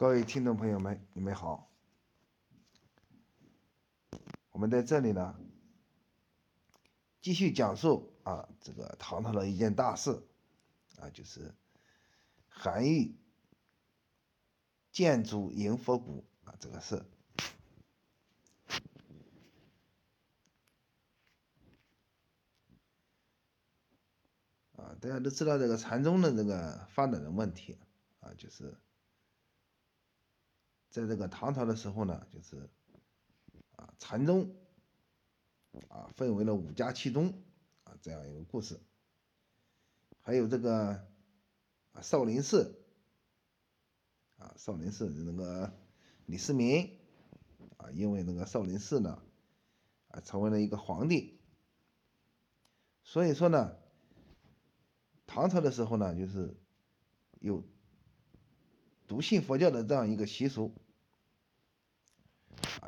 各位听众朋友们，你们好。我们在这里呢，继续讲述啊，这个唐朝的一件大事啊，就是韩愈建筑迎佛骨啊这个事。啊，大家都知道这个禅宗的这个发展的问题啊，就是在这个唐朝的时候呢，就是啊禅宗啊分为了五家七宗啊这样一个故事，还有这个啊少林寺啊少林寺的那个李世民啊，因为那个少林寺呢啊成为了一个皇帝，所以说呢。唐朝的时候呢，就是有笃信佛教的这样一个习俗。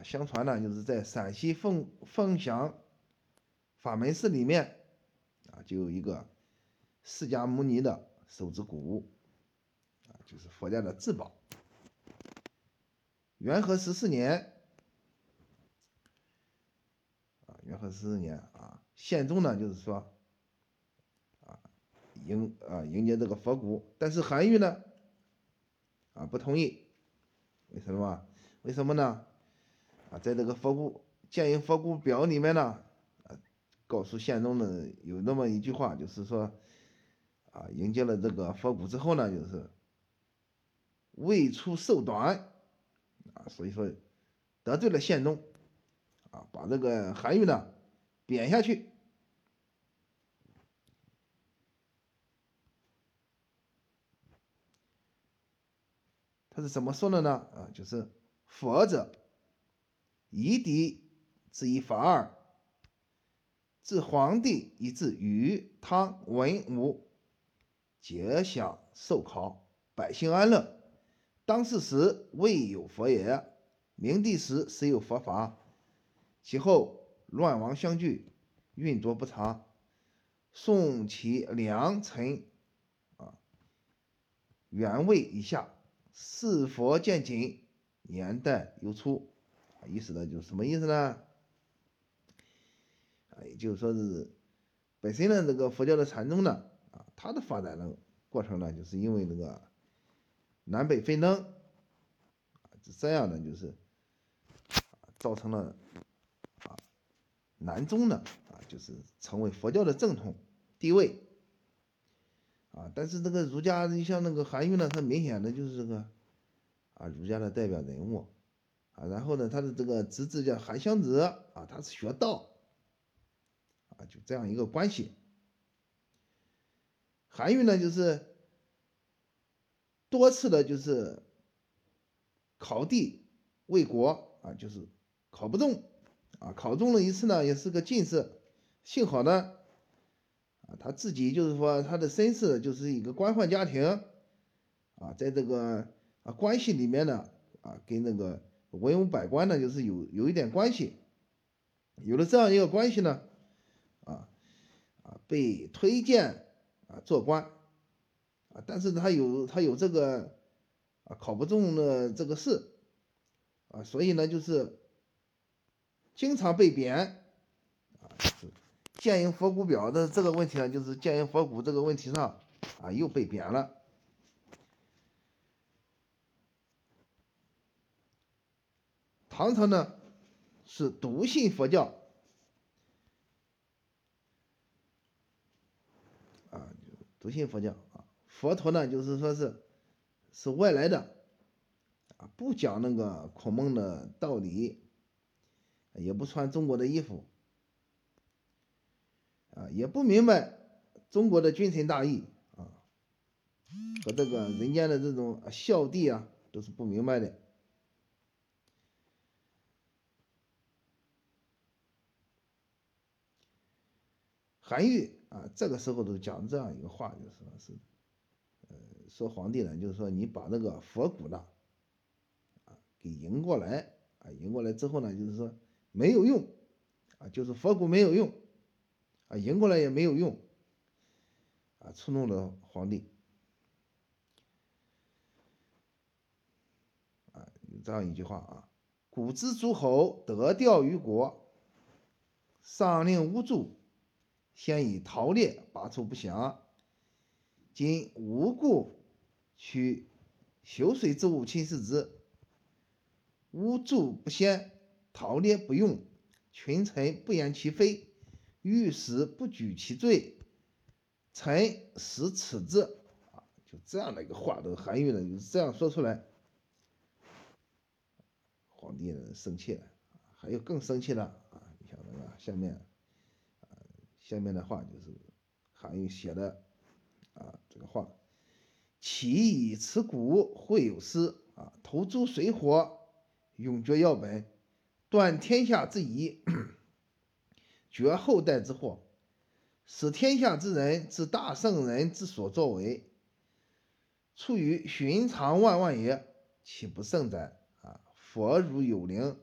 相传呢，就是在陕西凤凤翔法门寺里面啊，就有一个释迦牟尼的手指骨啊，就是佛家的至宝。元和十四年啊，元和十四年啊，宪宗呢，就是说啊。迎啊迎接这个佛骨，但是韩愈呢啊不同意，为什么？为什么呢？啊，在这个佛骨建营佛骨表里面呢，啊，告诉宪宗的有那么一句话，就是说啊迎接了这个佛骨之后呢，就是未出寿短啊，所以说得罪了宪宗啊，把这个韩愈呢贬下去。他是怎么说的呢？啊，就是佛者，夷狄之以法二，自黄帝以至禹、汤、文、武，皆享受考，百姓安乐。当世时未有佛也，明帝时实有佛法，其后乱王相聚，运作不常，宋其良臣啊，原位以下。是佛见景，年代又初，意思呢就是什么意思呢？啊，也就是说是本身呢这个佛教的禅宗呢，啊，它的发展的过程呢，就是因为那个南北纷争，啊，这样呢就是造成了啊南宗呢啊就是成为佛教的正统地位。啊，但是这个儒家，你像那个韩愈呢，他明显的就是这个啊儒家的代表人物啊。然后呢，他的这个侄子叫韩湘子啊，他是学道啊，就这样一个关系。韩愈呢，就是多次的，就是考第为国啊，就是考不中啊，考中了一次呢，也是个进士，幸好呢。他自己就是说，他的身世就是一个官宦家庭，啊，在这个啊关系里面呢，啊，跟那个文武百官呢，就是有有一点关系，有了这样一个关系呢，啊啊被推荐啊做官，啊，但是他有他有这个啊考不中的这个事，啊，所以呢就是经常被贬，啊是。建营佛骨表的这个问题呢，就是建营佛骨这个问题上啊，又被贬了。唐朝呢是笃信佛教啊，笃信佛教啊，佛陀呢就是说是是外来的啊，不讲那个孔孟的道理，也不穿中国的衣服。啊，也不明白中国的君臣大义啊，和这个人间的这种孝弟啊，都是不明白的。韩愈啊，这个时候都讲这样一个话，就是说是，呃，说皇帝呢，就是说你把那个佛骨呢，啊，给迎过来啊，迎过来之后呢，就是说没有用啊，就是佛骨没有用。啊，迎过来也没有用，啊，触怒了皇帝啊，有。这样一句话啊：古之诸侯得调于国，上令无助，先以逃猎拔出不祥。今无故取修水之物侵蚀之，无助不先，逃猎不用，群臣不言其非，御史不举其罪，臣实耻之。啊，就这样的一个话的韩愈呢，就是这样说出来。皇帝呢生气了，还有更生气了啊！你想那个下面，下面的话就是韩愈写的。啊，这个话，其以此古会有诗啊，投诸水火，永绝药本，断天下之疑，绝后代之祸，使天下之人之大圣人之所作为，出于寻常万万也，岂不胜哉？啊，佛如有灵，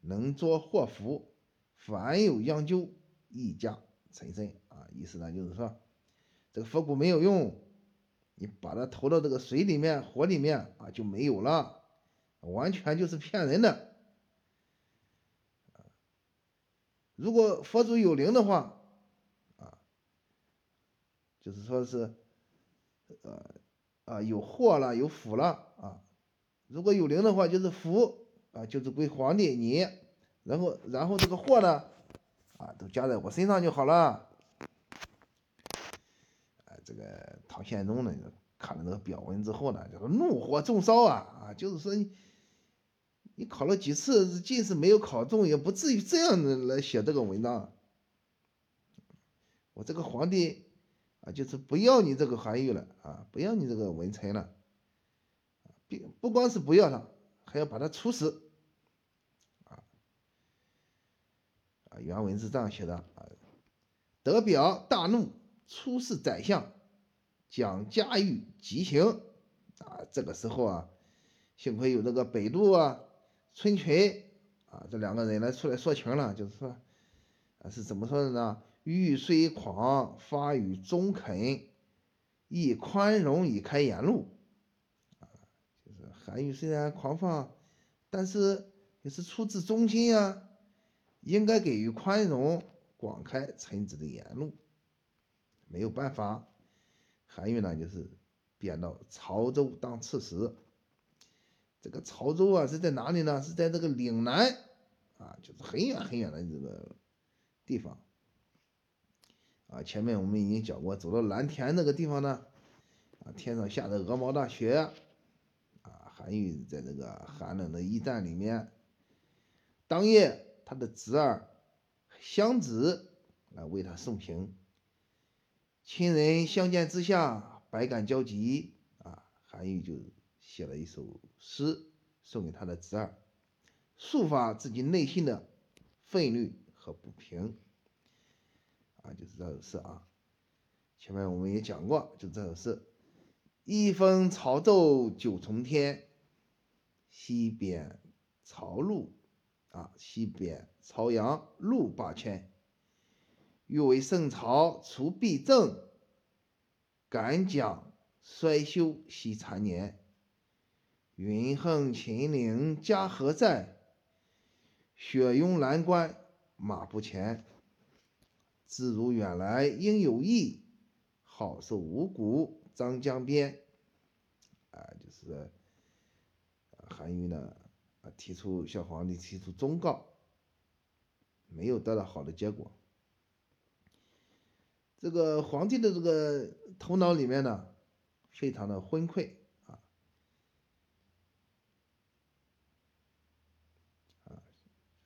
能作祸福，凡有殃究，一家成身啊，意思呢就是说。这个佛骨没有用，你把它投到这个水里面、火里面啊，就没有了，完全就是骗人的。如果佛祖有灵的话，啊，就是说是，呃，啊，有祸了，有福了啊。如果有灵的话，就是福啊，就是归皇帝你，然后，然后这个祸呢，啊，都加在我身上就好了。这个唐宪宗呢，看了那个表文之后呢，就是怒火中烧啊啊！就是说你你考了几次进士没有考中，也不至于这样的来写这个文章。我这个皇帝啊，就是不要你这个韩愈了啊，不要你这个文臣了，并不光是不要他，还要把他处死啊啊！原文是这样写的啊，德表大怒。出使宰相，将嘉玉极刑啊！这个时候啊，幸亏有这个北渡啊、春群啊这两个人来出来说情了，就是说啊是怎么说的呢？欲虽狂，发于中肯，亦宽容以开言路啊。就是韩愈虽然狂放，但是也是出自忠心啊，应该给予宽容，广开臣子的言路。没有办法，韩愈呢就是贬到潮州当刺史。这个潮州啊是在哪里呢？是在这个岭南啊，就是很远很远的这个地方。啊，前面我们已经讲过，走到蓝田那个地方呢，啊，天上下着鹅毛大雪，啊，韩愈在这个寒冷的驿站里面。当夜，他的侄儿湘子来为他送行。亲人相见之下，百感交集啊！韩愈就写了一首诗送给他的侄儿，抒发自己内心的愤怒和不平啊！就是这首诗啊。前面我们也讲过，就这首诗：一封朝奏九重天，西边朝露啊，西边朝阳路八千。欲为圣朝除弊政，敢讲衰休惜残年。云横秦岭家何在？雪拥蓝关马不前。自如远来应有意，好受五谷张江边。啊，就是韩愈呢，啊提出向皇帝提出忠告，没有得到好的结果。这个皇帝的这个头脑里面呢，非常的昏聩啊啊，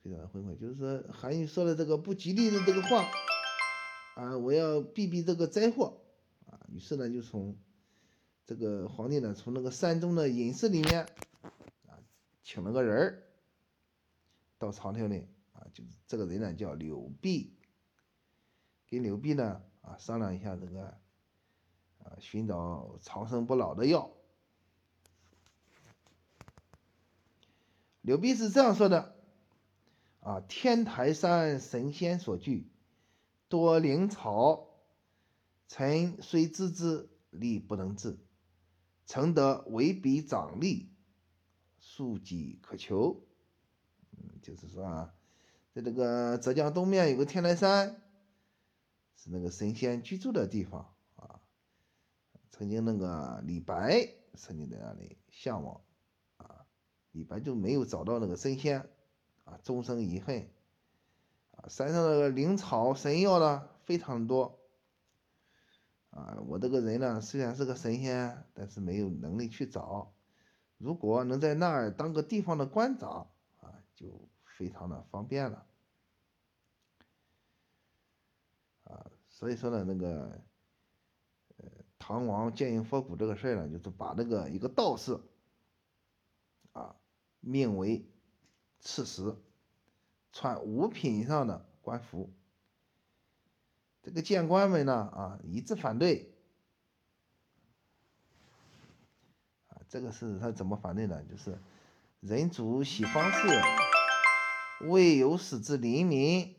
非常的昏聩。就是说，韩愈说的这个不吉利的这个话啊，我要避避这个灾祸啊。于是呢，就从这个皇帝呢，从那个山中的隐士里面，请了个人儿到朝廷里啊，就是这个人呢叫柳弼，给柳弼呢。啊，商量一下这个，啊，寻找长生不老的药。刘弼是这样说的：啊，天台山神仙所聚，多灵草，臣虽知之，力不能治。诚得为彼掌力，庶几可求。嗯，就是说啊，在这个浙江东面有个天台山，是那个神仙居住的地方啊。曾经那个李白曾经在那里向往啊，李白就没有找到那个神仙啊，终生遗恨。啊，山上的灵草神药呢非常多。啊，我这个人呢，虽然是个神仙，但是没有能力去找。如果能在那儿当个地方的官长，啊，就非常的方便了。啊，所以说呢，那个，呃，唐王建营佛骨这个事儿呢，就是把那个一个道士，啊，命为刺史，穿五品以上的官服。这个谏官们呢，啊，一致反对。啊，这个是他怎么反对的？就是人主喜方士，未有使之黎民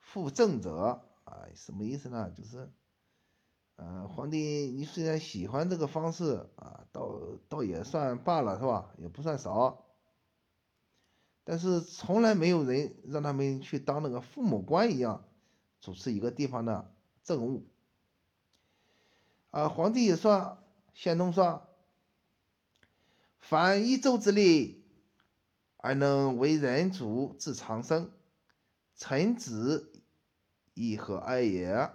负政者。啊，什么意思呢？就是，呃，皇帝你虽然喜欢这个方式，啊，倒倒也算罢了，是吧？也不算少。但是从来没有人让他们去当那个父母官一样。主持一个地方的政务，啊，皇帝也说，宪宗说，凡一州之力，而能为人主治长生，臣子亦何爱也？啊，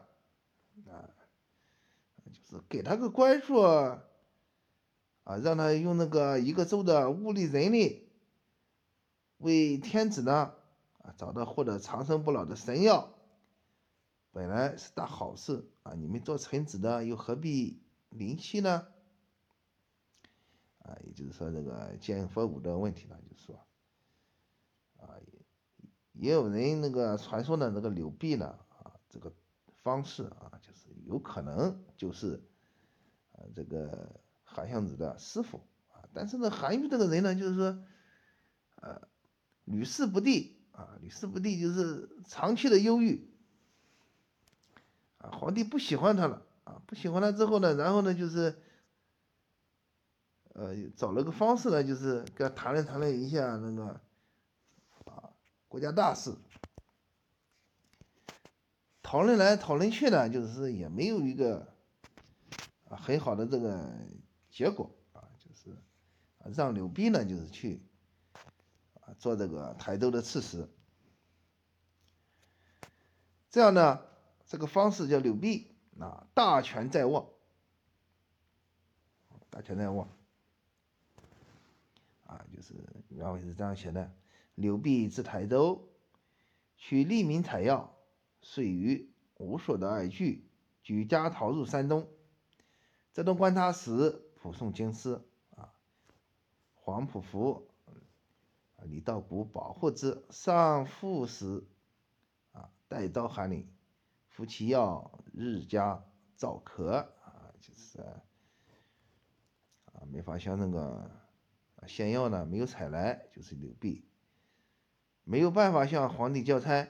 就是给他个官数，啊，让他用那个一个州的物力人力，为天子呢，啊，找到获得长生不老的神药。本来是大好事啊！你们做臣子的又何必临期呢？也就是说这个建佛骨的问题呢，就是说，啊，也有人那个传说呢，那个柳碧呢，啊，这个方式啊，就是有可能就是啊这个韩相子的师傅啊，但是呢，韩愈这个人呢，就是说，呃，屡试不第啊，屡试不第，就是长期的忧郁。啊，皇帝不喜欢他了啊，不喜欢他之后呢，然后呢，就是，呃，找了个方式呢，就是跟他谈了谈了一下那个，啊，国家大事，讨论来讨论去呢，就是也没有一个，啊，很好的这个结果啊，就是，啊，让刘弼呢，就是去，啊，做这个台州的刺史，这样呢。这个方式叫柳弼啊，大权在握，大权在握，就是原文是这样写的：柳弼至台州，取利民采药，遂于无所的二句，举家逃入山东。浙东观察使普送京师啊，黄埔福，李道古保护之，上副使啊，带刀寒岭。服其药，日加燥咳啊，就是啊，没法像那个啊仙药呢，没有采来，就是流弊，没有办法向皇帝交差，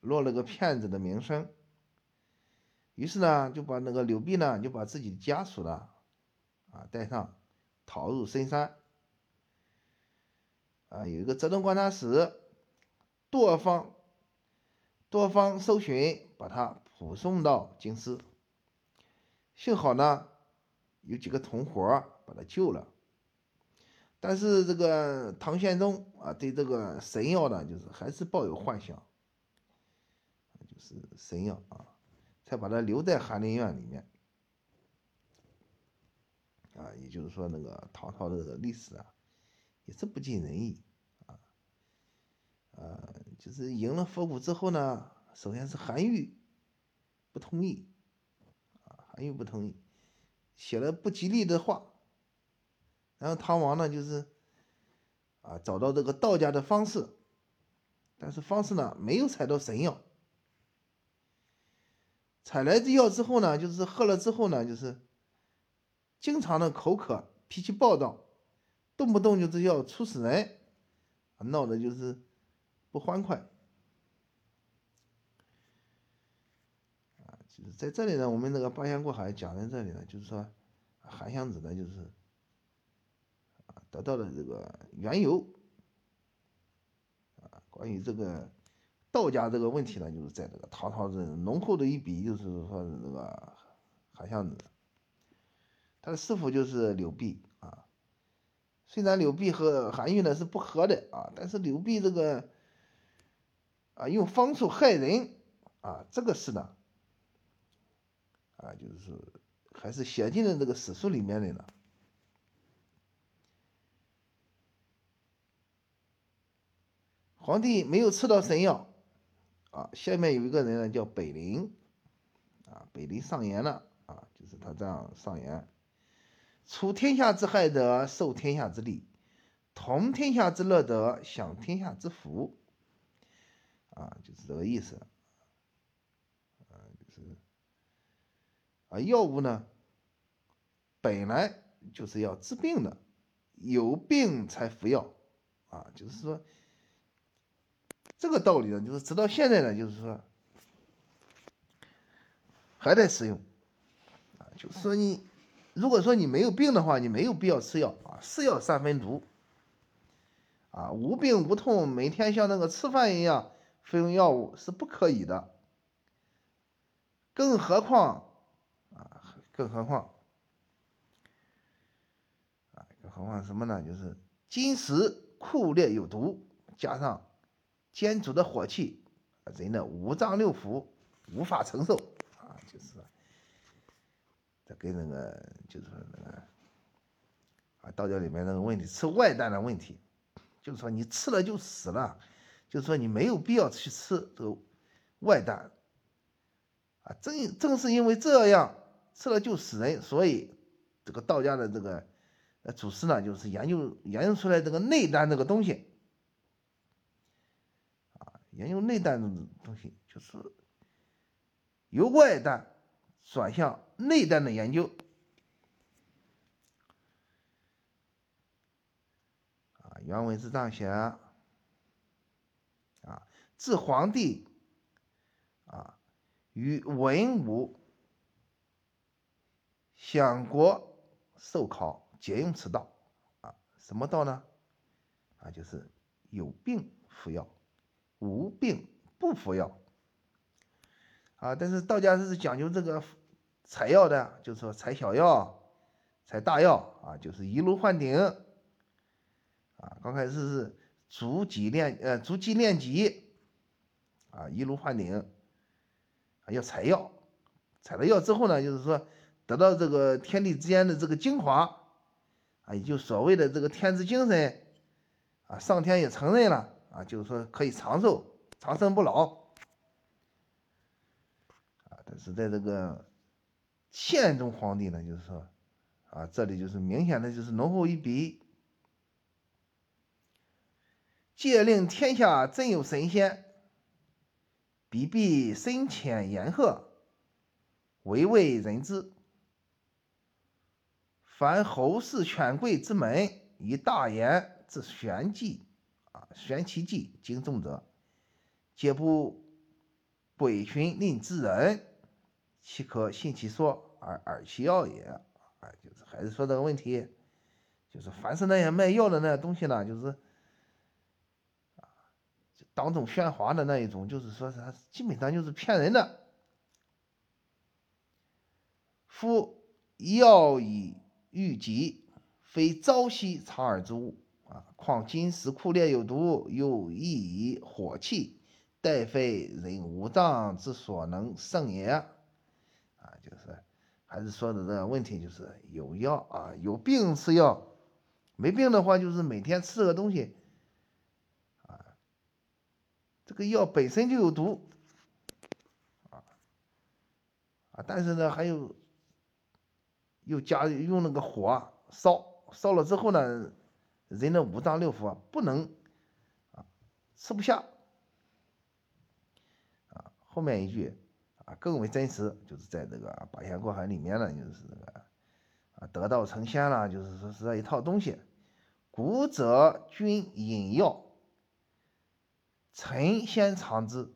落了个骗子的名声。于是呢，就把那个柳碧呢，就把自己的家属呢，啊带上，逃入深山。啊，有一个浙东观察使多方。多方搜寻，把他捕送到京师。幸好呢，有几个同伙把他救了。但是这个唐宪宗啊，对这个神药呢，就是还是抱有幻想，就是神药啊，才把他留在翰林院里面。啊，也就是说，那个唐朝的这个历史啊，也是不尽人意。呃，就是赢了佛骨之后呢，首先是韩愈不同意，啊，韩愈不同意，写了不吉利的话。然后唐王呢，就是啊，找到这个道家的方式，但是方式呢没有采到神药，采来这药之后呢，就是喝了之后呢，就是经常的口渴，脾气暴躁，动不动就是要出死人，闹的就是。不欢快啊！就是在这里呢，我们那个八仙过海讲在这里呢，就是说，韩湘子呢，就是，得到的这个缘由。啊，关于这个道家这个问题呢，就是在这个唐朝这浓厚的一笔，就是说这个韩湘子他的师傅就是刘碧啊。虽然刘碧和韩愈呢是不和的啊，但是刘碧这个啊用方术害人啊，这个事呢啊就是还是写进了这个史书里面的呢。皇帝没有吃到神药，啊，下面有一个人呢，叫北陵，啊，北陵上言了，啊，就是他这样上言：除天下之害者，受天下之利；同天下之乐者，享天下之福。啊，就是这个意思。啊，就是，啊，药物呢，本来就是要治病的，有病才服药，啊，就是说。这个道理呢，就是直到现在呢，就是说还在使用啊。就是说你如果说你没有病的话，你没有必要吃药啊。是药三分毒啊，无病无痛，每天像那个吃饭一样服用药物是不可以的。更何况啊，更何况啊，更何况什么呢？就是金石酷烈有毒，加上。煎煮的火气，人的五脏六腑无法承受啊，就是这跟那个就是那个啊道教里面那个问题，吃外丹的问题，就是说你吃了就死了，就是说你没有必要去吃这个外丹啊，正正是因为这样吃了就死人，所以这个道家的这个呃祖师呢，就是研究研究出来这个内丹这个东西。研究内丹的东西，就是由外丹转向内丹的研究。啊，原文是这样写：啊，自皇帝啊与文武享国受考，皆用此道。啊，什么道呢？啊，就是有病服药。无病不服药，啊，但是道家是讲究这个采药的，就是说采小药、采大药啊，就是一路换顶，啊，刚开始是逐级练，呃，逐级练级，啊，一路换顶，啊，要采药，采了药之后呢，就是说得到这个天地之间的这个精华，啊，也就所谓的这个天之精神，啊，上天也承认了。啊，就是说可以长寿、长生不老，啊，但是在这个宪宗皇帝呢，就是说，啊，这里就是明显的就是浓厚一笔，借令天下真有神仙，必必深浅言赫，唯为人知。凡后世权贵之门，以大言之玄机。啊玄其计，经重者，皆不鬼寻令之人，岂可信其说而耳其要也？啊，就是还是说这个问题，就是凡是那些卖药的那些东西呢，就是啊，当众喧哗的那一种，就是说他基本上就是骗人的。夫药以御己，非朝夕藏耳之物。啊，况金石库烈有毒，又易以火气，待非人五脏之所能胜也。啊，就是还是说的这个问题，就是有药啊，有病吃药，没病的话就是每天吃这个东西，啊，这个药本身就有毒，啊啊，但是呢还有又加用那个火烧，烧了之后呢。人的五脏六腑啊，不能啊吃不下啊。后面一句啊更为真实，就是在这个《八仙过海》里面呢，就是这个啊得道成仙了，就是说是这一套东西。古者君饮药，臣先尝之，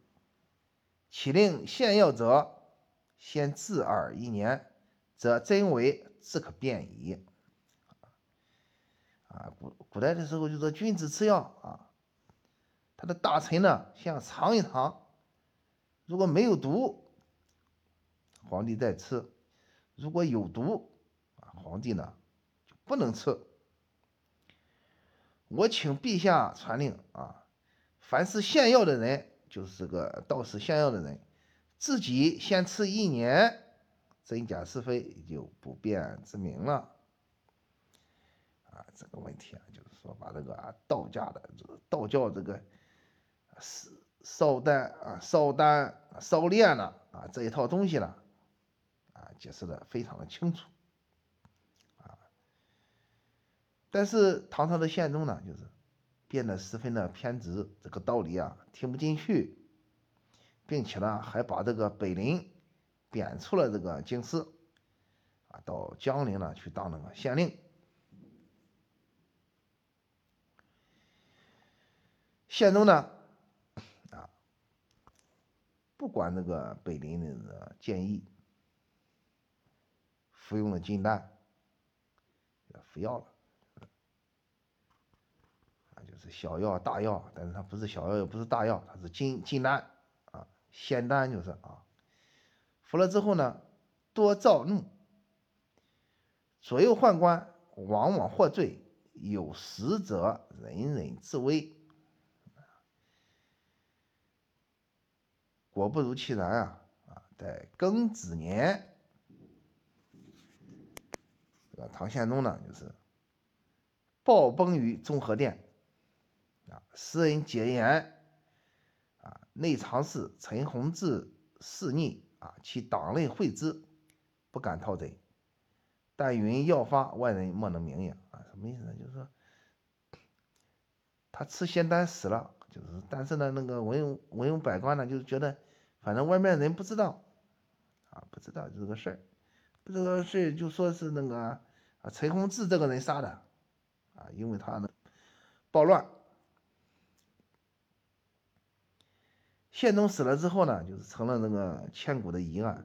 岂令献药者先治耳一年，则真伪自可辨矣。啊，古古代的时候就说君子吃药啊，他的大臣呢先尝一尝，如果没有毒，皇帝再吃；如果有毒，啊，皇帝呢就不能吃。我请陛下传令啊，凡是献药的人，就是这个道士献药的人，自己先吃一年，真假是非就不便之明了。啊，这个问题啊，就是说把这个道家的道教这个烧烧丹啊、烧丹、烧炼了啊这一套东西呢，啊，解释的非常的清楚啊。但是唐朝的宪宗呢，就是变得十分的偏执，这个道理啊听不进去，并且呢还把这个北林贬出了这个京师，啊，到江陵呢去当那个县令。宪宗呢，啊，不管那个北林的建议，服用了金丹，服药了。就是小药大药，但是它不是小药，也不是大药，它是金金丹啊，仙丹就是啊。服了之后呢，多躁怒，左右宦官往往获罪，有实者人人自危。果不如其然啊啊！在庚子年，这个唐宪宗呢，就是暴崩于中和殿。啊，诗人解言啊，内藏事陈弘志肆逆啊，其党内会之，不敢讨贼。但云要发，外人莫能明也啊，什么意思呢？就是说他吃仙丹死了，就是，但是呢，那个文文武百官呢，就是觉得反正外面人不知道啊，不知道这个事儿，不知道事就说是那个啊陈洪志这个人杀的啊，因为他呢暴乱。宪宗死了之后呢，就是成了那个千古的疑案。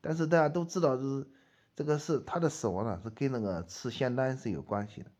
但是大家都知道，就是这个是他的死亡呢，是跟那个吃仙丹是有关系的。